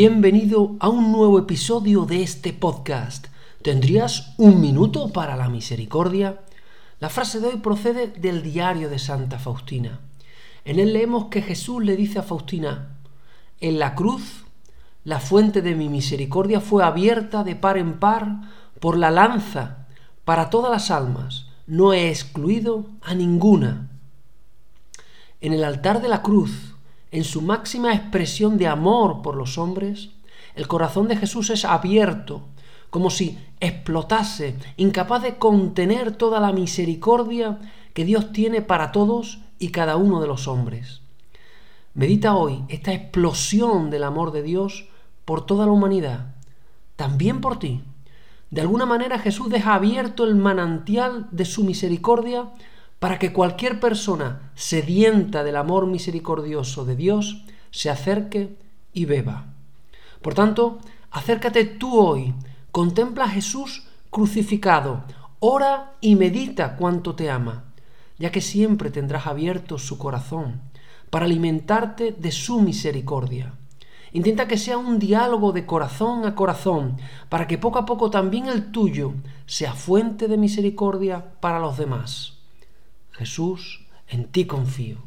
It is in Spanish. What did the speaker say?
Bienvenido a un nuevo episodio de este podcast. ¿Tendrías un minuto para la misericordia? La frase de hoy procede del diario de Santa Faustina. En él leemos que Jesús le dice a Faustina, en la cruz la fuente de mi misericordia fue abierta de par en par por la lanza para todas las almas. No he excluido a ninguna. En el altar de la cruz en su máxima expresión de amor por los hombres, el corazón de Jesús es abierto, como si explotase, incapaz de contener toda la misericordia que Dios tiene para todos y cada uno de los hombres. Medita hoy esta explosión del amor de Dios por toda la humanidad, también por ti. De alguna manera Jesús deja abierto el manantial de su misericordia para que cualquier persona sedienta del amor misericordioso de Dios se acerque y beba. Por tanto, acércate tú hoy, contempla a Jesús crucificado, ora y medita cuánto te ama, ya que siempre tendrás abierto su corazón para alimentarte de su misericordia. Intenta que sea un diálogo de corazón a corazón, para que poco a poco también el tuyo sea fuente de misericordia para los demás. Jesús, en ti confío.